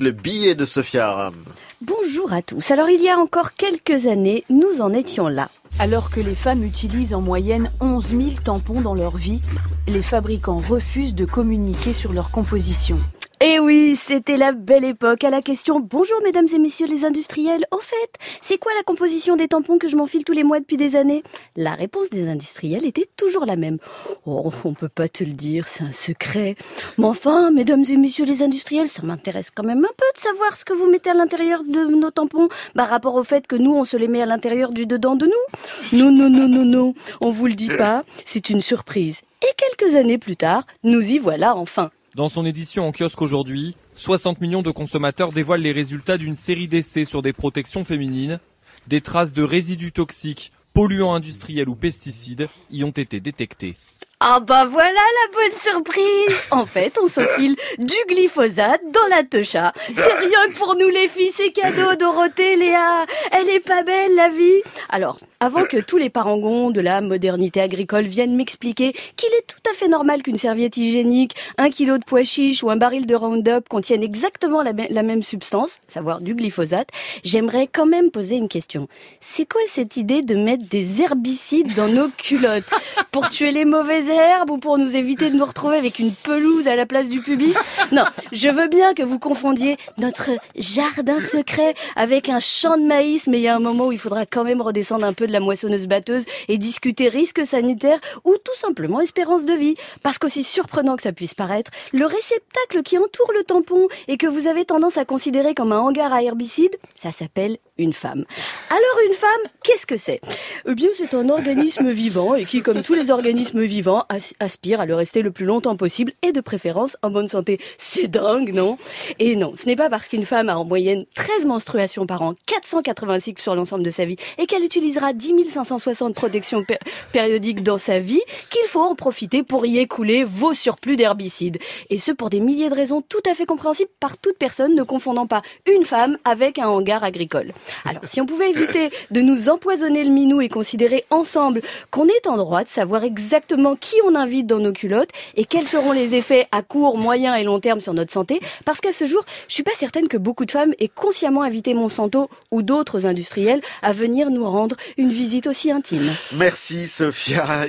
Le billet de Sophia Aram. Bonjour à tous. Alors il y a encore quelques années, nous en étions là. Alors que les femmes utilisent en moyenne 11 000 tampons dans leur vie, les fabricants refusent de communiquer sur leur composition. Eh oui, c'était la belle époque. À la question Bonjour mesdames et messieurs les industriels, au fait, c'est quoi la composition des tampons que je m'enfile tous les mois depuis des années? La réponse des industriels était toujours la même. Oh, on peut pas te le dire, c'est un secret. Mais enfin, mesdames et messieurs les industriels, ça m'intéresse quand même un peu de savoir ce que vous mettez à l'intérieur de nos tampons par rapport au fait que nous, on se les met à l'intérieur du dedans de nous. Non, non, non, non, non, on vous le dit pas, c'est une surprise. Et quelques années plus tard, nous y voilà enfin. Dans son édition en kiosque aujourd'hui, 60 millions de consommateurs dévoilent les résultats d'une série d'essais sur des protections féminines. Des traces de résidus toxiques, polluants industriels ou pesticides y ont été détectées. Ah bah voilà la bonne surprise En fait, on s'enfile du glyphosate dans la techa. C'est rien que pour nous les filles, c'est cadeau Dorothée, Léa Elle est pas belle la vie Alors, avant que tous les parangons de la modernité agricole viennent m'expliquer qu'il est tout à fait normal qu'une serviette hygiénique, un kilo de pois chiches ou un baril de Roundup contiennent exactement la, la même substance, savoir du glyphosate, j'aimerais quand même poser une question. C'est quoi cette idée de mettre des herbicides dans nos culottes Pour tuer les mauvaises herbes ou pour nous éviter de nous retrouver avec une pelouse à la place du pubis Non, je veux bien que vous confondiez notre jardin secret avec un champ de maïs, mais il y a un moment où il faudra quand même redescendre un peu de la moissonneuse batteuse et discuter risques sanitaires ou tout simplement espérance de vie. Parce qu'aussi surprenant que ça puisse paraître, le réceptacle qui entoure le tampon et que vous avez tendance à considérer comme un hangar à herbicides, ça s'appelle une femme. Alors une femme, qu'est-ce que c'est? Eh bien c'est un organisme vivant et qui, comme tous les organismes vivants, aspire à le rester le plus longtemps possible et de préférence en bonne santé. C'est dingue, non? Et non, ce n'est pas parce qu'une femme a en moyenne 13 menstruations par an, 480 cycles sur l'ensemble de sa vie et qu'elle utilisera 10 560 protections périodiques dans sa vie qu'il faut en profiter pour y écouler vos surplus d'herbicides. Et ce pour des milliers de raisons tout à fait compréhensibles par toute personne ne confondant pas une femme avec un hangar agricole. Alors, si on pouvait éviter de nous empoisonner le minou et considérer ensemble qu'on est en droit de savoir exactement qui on invite dans nos culottes et quels seront les effets à court, moyen et long terme sur notre santé, parce qu'à ce jour, je suis pas certaine que beaucoup de femmes aient consciemment invité Monsanto ou d'autres industriels à venir nous rendre une visite aussi intime. Merci Sophia.